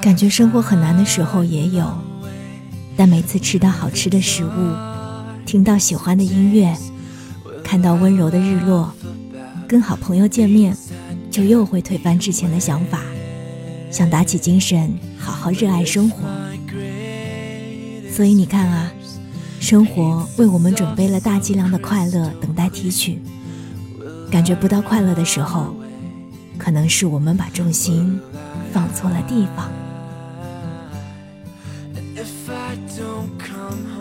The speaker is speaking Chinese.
感觉生活很难的时候也有，但每次吃到好吃的食物，听到喜欢的音乐，看到温柔的日落，跟好朋友见面，就又会推翻之前的想法，想打起精神，好好热爱生活。所以你看啊，生活为我们准备了大剂量的快乐，等待提取。感觉不到快乐的时候，可能是我们把重心放错了地方。if I don't come home?